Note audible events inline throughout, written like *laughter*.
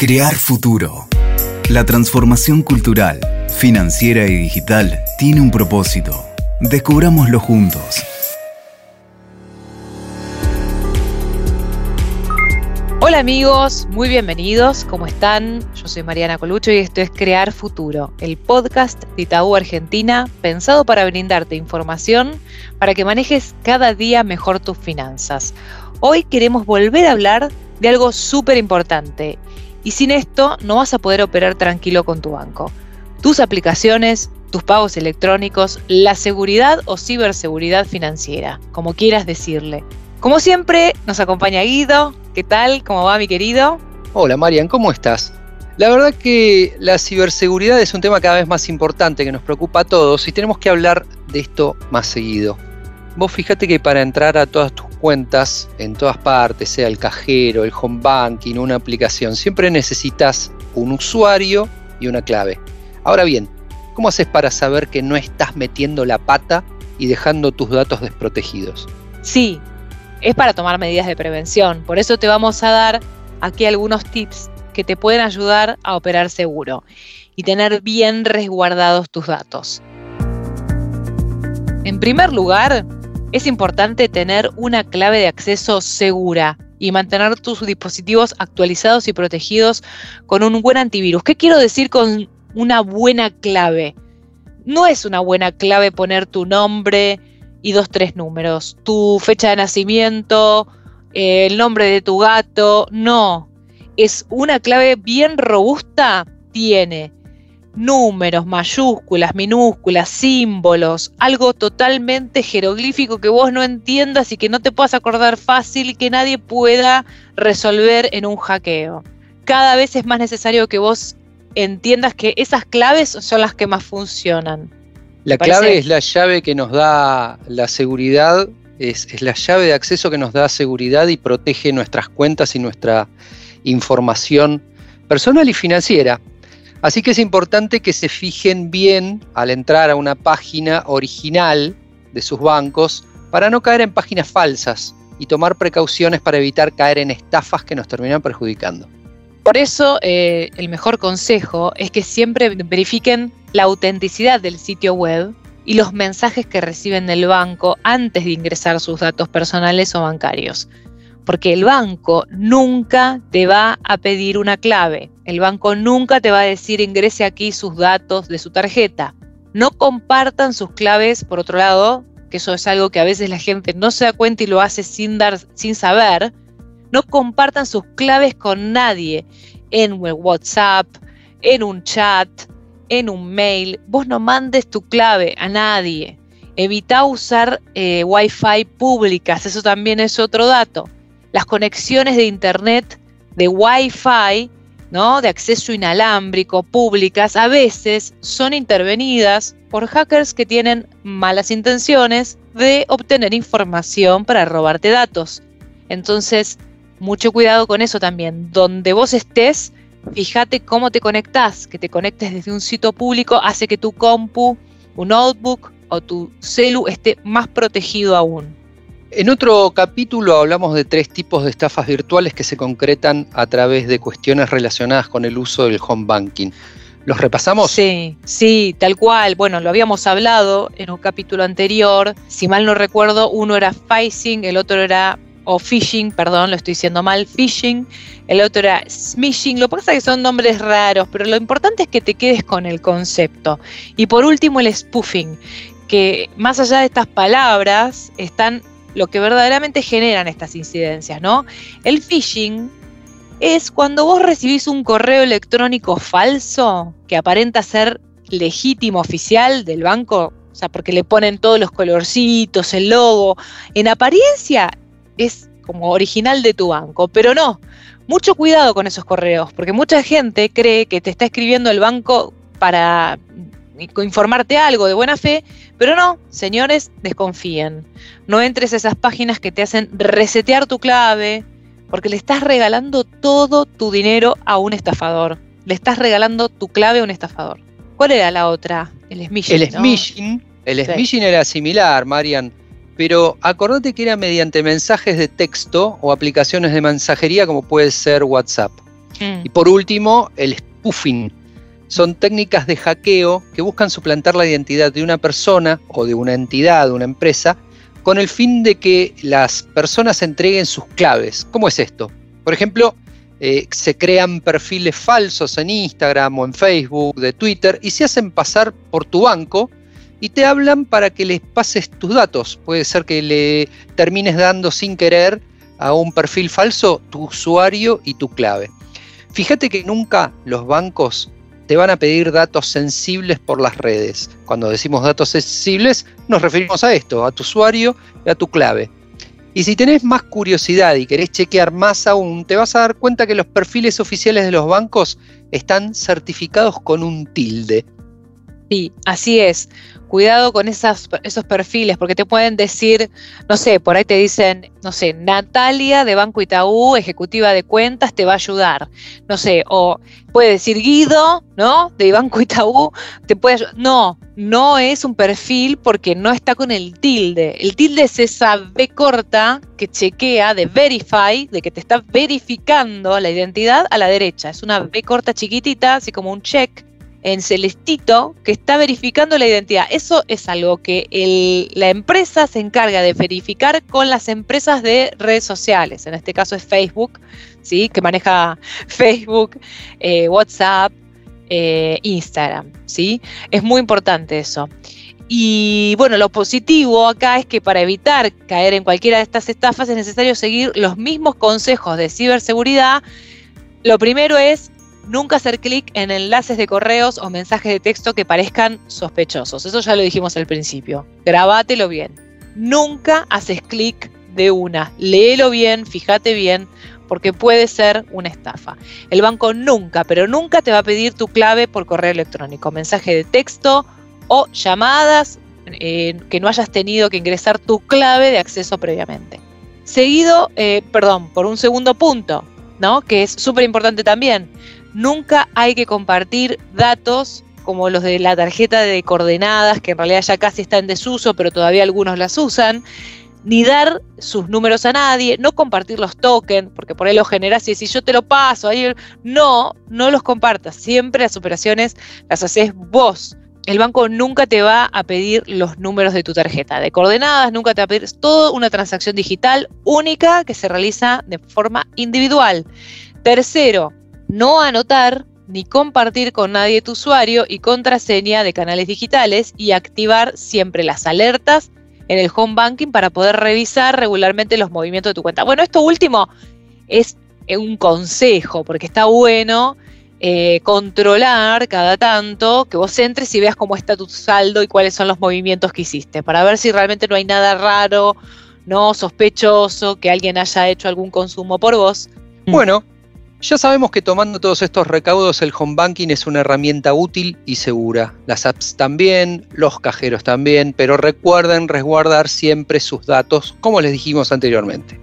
Crear futuro. La transformación cultural, financiera y digital tiene un propósito. Descubrámoslo juntos. Hola amigos, muy bienvenidos, ¿cómo están? Yo soy Mariana Colucho y esto es Crear Futuro, el podcast de Itaú Argentina pensado para brindarte información para que manejes cada día mejor tus finanzas. Hoy queremos volver a hablar de algo súper importante y sin esto no vas a poder operar tranquilo con tu banco. Tus aplicaciones, tus pagos electrónicos, la seguridad o ciberseguridad financiera, como quieras decirle. Como siempre, nos acompaña Guido. ¿Qué tal? ¿Cómo va mi querido? Hola Marian, ¿cómo estás? La verdad que la ciberseguridad es un tema cada vez más importante que nos preocupa a todos y tenemos que hablar de esto más seguido. Vos fíjate que para entrar a todas tus cuentas en todas partes, sea el cajero, el home banking, una aplicación, siempre necesitas un usuario y una clave. Ahora bien, ¿cómo haces para saber que no estás metiendo la pata y dejando tus datos desprotegidos? Sí, es para tomar medidas de prevención. Por eso te vamos a dar aquí algunos tips que te pueden ayudar a operar seguro y tener bien resguardados tus datos. En primer lugar, es importante tener una clave de acceso segura y mantener tus dispositivos actualizados y protegidos con un buen antivirus. ¿Qué quiero decir con una buena clave? No es una buena clave poner tu nombre, y dos, tres números. Tu fecha de nacimiento, eh, el nombre de tu gato, no. Es una clave bien robusta, tiene números, mayúsculas, minúsculas, símbolos, algo totalmente jeroglífico que vos no entiendas y que no te puedas acordar fácil y que nadie pueda resolver en un hackeo. Cada vez es más necesario que vos entiendas que esas claves son las que más funcionan. La clave es la llave que nos da la seguridad, es, la llave de acceso que nos da seguridad y protege nuestras cuentas y nuestra información personal y financiera. Así que es importante que se fijen bien al entrar a una página original de sus bancos para no caer en páginas falsas y tomar precauciones para evitar caer en estafas que nos terminan perjudicando. Por eso, eh, el mejor consejo es que siempre verifiquen la autenticidad del sitio web y los mensajes que reciben del banco antes de ingresar sus datos personales o bancarios. Porque el banco nunca te va a pedir una clave. El banco nunca te va a decir ingrese aquí sus datos de su tarjeta. No compartan sus claves, por otro lado, que eso es algo que a veces la gente no se da cuenta y lo hace sin, dar, sin saber, no compartan sus claves con nadie en WhatsApp, en un chat, en un mail. Vos no mandes tu clave a nadie. Evita usar eh, Wi-Fi públicas, eso también es otro dato. Las conexiones de Internet de Wi-Fi, ¿no? de acceso inalámbrico públicas, a veces son intervenidas por hackers que tienen malas intenciones de obtener información para robarte datos. Entonces, mucho cuidado con eso también. Donde vos estés, fíjate cómo te conectás. Que te conectes desde un sitio público hace que tu compu, un notebook o tu celu esté más protegido aún. En otro capítulo hablamos de tres tipos de estafas virtuales que se concretan a través de cuestiones relacionadas con el uso del home banking. ¿Los repasamos? Sí, sí, tal cual. Bueno, lo habíamos hablado en un capítulo anterior. Si mal no recuerdo, uno era phishing, el otro era o phishing, perdón, lo estoy diciendo mal, phishing, el otro era smishing, lo que pasa es que son nombres raros, pero lo importante es que te quedes con el concepto. Y por último el spoofing, que más allá de estas palabras están lo que verdaderamente generan estas incidencias, ¿no? El phishing es cuando vos recibís un correo electrónico falso que aparenta ser legítimo oficial del banco, o sea, porque le ponen todos los colorcitos, el logo, en apariencia es como original de tu banco, pero no. Mucho cuidado con esos correos, porque mucha gente cree que te está escribiendo el banco para informarte algo de buena fe, pero no, señores, desconfíen. No entres a esas páginas que te hacen resetear tu clave, porque le estás regalando todo tu dinero a un estafador. Le estás regalando tu clave a un estafador. ¿Cuál era la otra? El smishing. El smishing, el smishing era similar, Marian pero acordate que era mediante mensajes de texto o aplicaciones de mensajería como puede ser WhatsApp. Mm. Y por último, el spoofing. Son técnicas de hackeo que buscan suplantar la identidad de una persona o de una entidad, de una empresa, con el fin de que las personas entreguen sus claves. ¿Cómo es esto? Por ejemplo, eh, se crean perfiles falsos en Instagram o en Facebook, de Twitter, y se hacen pasar por tu banco y te hablan para que les pases tus datos. Puede ser que le termines dando sin querer a un perfil falso tu usuario y tu clave. Fíjate que nunca los bancos te van a pedir datos sensibles por las redes. Cuando decimos datos sensibles nos referimos a esto, a tu usuario y a tu clave. Y si tenés más curiosidad y querés chequear más aún, te vas a dar cuenta que los perfiles oficiales de los bancos están certificados con un tilde. Sí, así es cuidado con esas, esos perfiles, porque te pueden decir, no sé, por ahí te dicen, no sé, Natalia de Banco Itaú, ejecutiva de cuentas, te va a ayudar. No sé, o puede decir Guido, ¿no? De Banco Itaú, te puede ayudar. No, no es un perfil porque no está con el tilde. El tilde es esa B corta que chequea de verify, de que te está verificando la identidad a la derecha. Es una B corta chiquitita, así como un check en celestito que está verificando la identidad. Eso es algo que la empresa se encarga de verificar con las empresas de redes sociales. En este caso es Facebook, ¿sí? que maneja *laughs* Facebook, eh, WhatsApp, eh, Instagram. ¿sí? Es muy importante eso. Y bueno, lo positivo acá es que para evitar caer en cualquiera de estas estafas es necesario seguir los mismos consejos de ciberseguridad. Lo primero es Nunca hacer clic en enlaces de correos o mensajes de texto que parezcan sospechosos. Eso ya lo dijimos al principio. Grabátelo bien. Nunca haces clic de una. Léelo bien, fíjate bien, porque puede ser una estafa. El banco nunca, pero nunca te va a pedir tu clave por correo electrónico, mensaje de texto o llamadas eh, que no hayas tenido que ingresar tu clave de acceso previamente. Seguido, eh, perdón, por un segundo punto, ¿no? Que es súper importante también. Nunca hay que compartir datos como los de la tarjeta de coordenadas, que en realidad ya casi está en desuso, pero todavía algunos las usan, ni dar sus números a nadie, no compartir los tokens, porque por ahí lo generas y si yo te lo paso, ahí, no, no los compartas, siempre las operaciones las haces vos. El banco nunca te va a pedir los números de tu tarjeta de coordenadas, nunca te va a pedir, es toda una transacción digital única que se realiza de forma individual. Tercero, no anotar ni compartir con nadie tu usuario y contraseña de canales digitales y activar siempre las alertas en el home banking para poder revisar regularmente los movimientos de tu cuenta. Bueno, esto último es un consejo porque está bueno eh, controlar cada tanto que vos entres y veas cómo está tu saldo y cuáles son los movimientos que hiciste para ver si realmente no hay nada raro, no sospechoso, que alguien haya hecho algún consumo por vos. Bueno, ya sabemos que tomando todos estos recaudos el home banking es una herramienta útil y segura. Las apps también, los cajeros también, pero recuerden resguardar siempre sus datos como les dijimos anteriormente.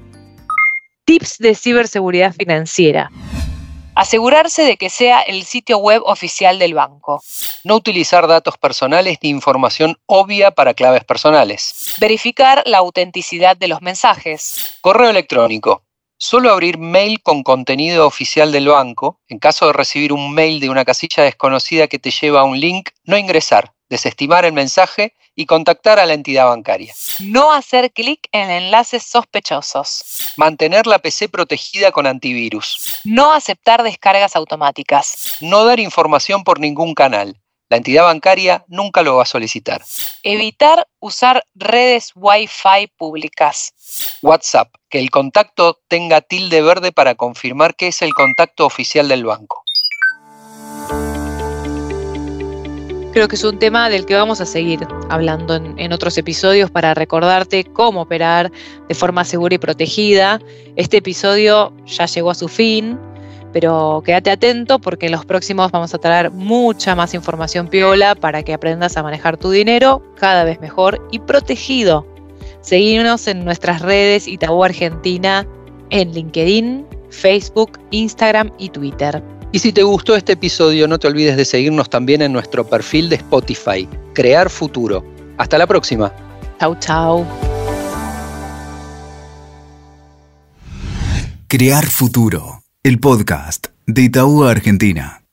Tips de ciberseguridad financiera. Asegurarse de que sea el sitio web oficial del banco. No utilizar datos personales ni información obvia para claves personales. Verificar la autenticidad de los mensajes. Correo electrónico. Solo abrir mail con contenido oficial del banco. En caso de recibir un mail de una casilla desconocida que te lleva a un link, no ingresar, desestimar el mensaje y contactar a la entidad bancaria. No hacer clic en enlaces sospechosos. Mantener la PC protegida con antivirus. No aceptar descargas automáticas. No dar información por ningún canal. La entidad bancaria nunca lo va a solicitar. Evitar usar redes Wi-Fi públicas. WhatsApp, que el contacto tenga tilde verde para confirmar que es el contacto oficial del banco. Creo que es un tema del que vamos a seguir hablando en, en, otros episodios para recordarte cómo operar de forma segura y protegida. Este episodio ya llegó a su fin pero quédate atento porque en los próximos vamos a traer mucha más información piola para que aprendas a manejar tu dinero cada vez mejor y protegido. Seguimos en nuestras redes Itaú Argentina en LinkedIn, Facebook, Instagram y Twitter. Y si te gustó este episodio, no te olvides de seguirnos también en nuestro perfil de Spotify, Crear Futuro. Hasta la próxima. Chau, chau. Crear Futuro el podcast de Itaú Argentina.